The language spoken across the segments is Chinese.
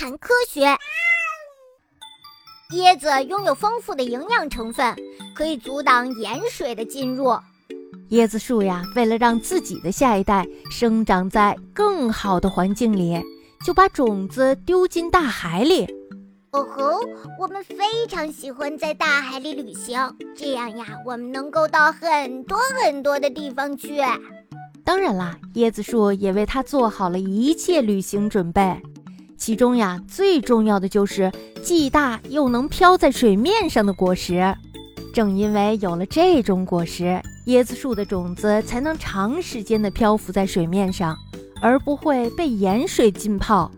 谈科学。椰子拥有丰富的营养成分，可以阻挡盐水的进入。椰子树呀，为了让自己的下一代生长在更好的环境里，就把种子丢进大海里。哦吼，我们非常喜欢在大海里旅行，这样呀，我们能够到很多很多的地方去。当然啦，椰子树也为它做好了一切旅行准备。其中呀，最重要的就是既大又能飘在水面上的果实。正因为有了这种果实，椰子树的种子才能长时间的漂浮在水面上，而不会被盐水浸泡。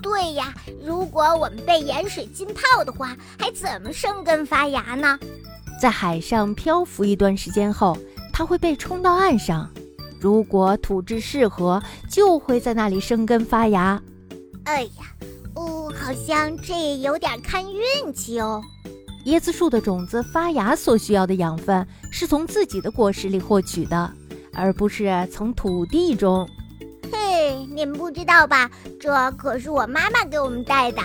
对呀，如果我们被盐水浸泡的话，还怎么生根发芽呢？在海上漂浮一段时间后，它会被冲到岸上。如果土质适合，就会在那里生根发芽。哎呀，哦，好像这也有点看运气哦。椰子树的种子发芽所需要的养分是从自己的果实里获取的，而不是从土地中。嘿，你们不知道吧？这可是我妈妈给我们带的。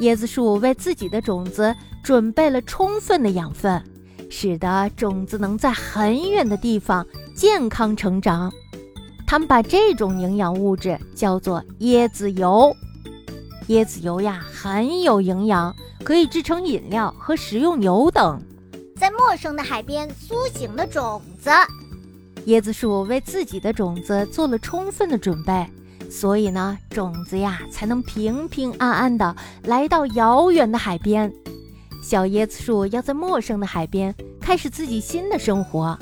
椰子树为自己的种子准备了充分的养分，使得种子能在很远的地方健康成长。他们把这种营养物质叫做椰子油。椰子油呀，很有营养，可以制成饮料和食用油等。在陌生的海边苏醒的种子，椰子树为自己的种子做了充分的准备，所以呢，种子呀才能平平安安的来到遥远的海边。小椰子树要在陌生的海边开始自己新的生活。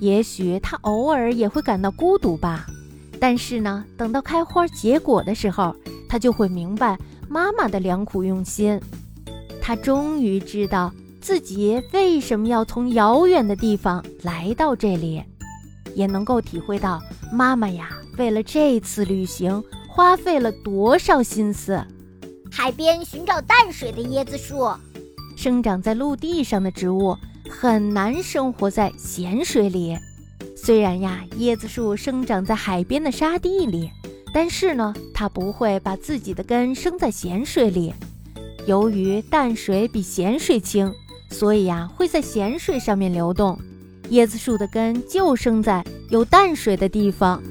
也许他偶尔也会感到孤独吧，但是呢，等到开花结果的时候，他就会明白妈妈的良苦用心。他终于知道自己为什么要从遥远的地方来到这里，也能够体会到妈妈呀为了这次旅行花费了多少心思。海边寻找淡水的椰子树，生长在陆地上的植物。很难生活在咸水里。虽然呀，椰子树生长在海边的沙地里，但是呢，它不会把自己的根生在咸水里。由于淡水比咸水轻，所以呀，会在咸水上面流动。椰子树的根就生在有淡水的地方。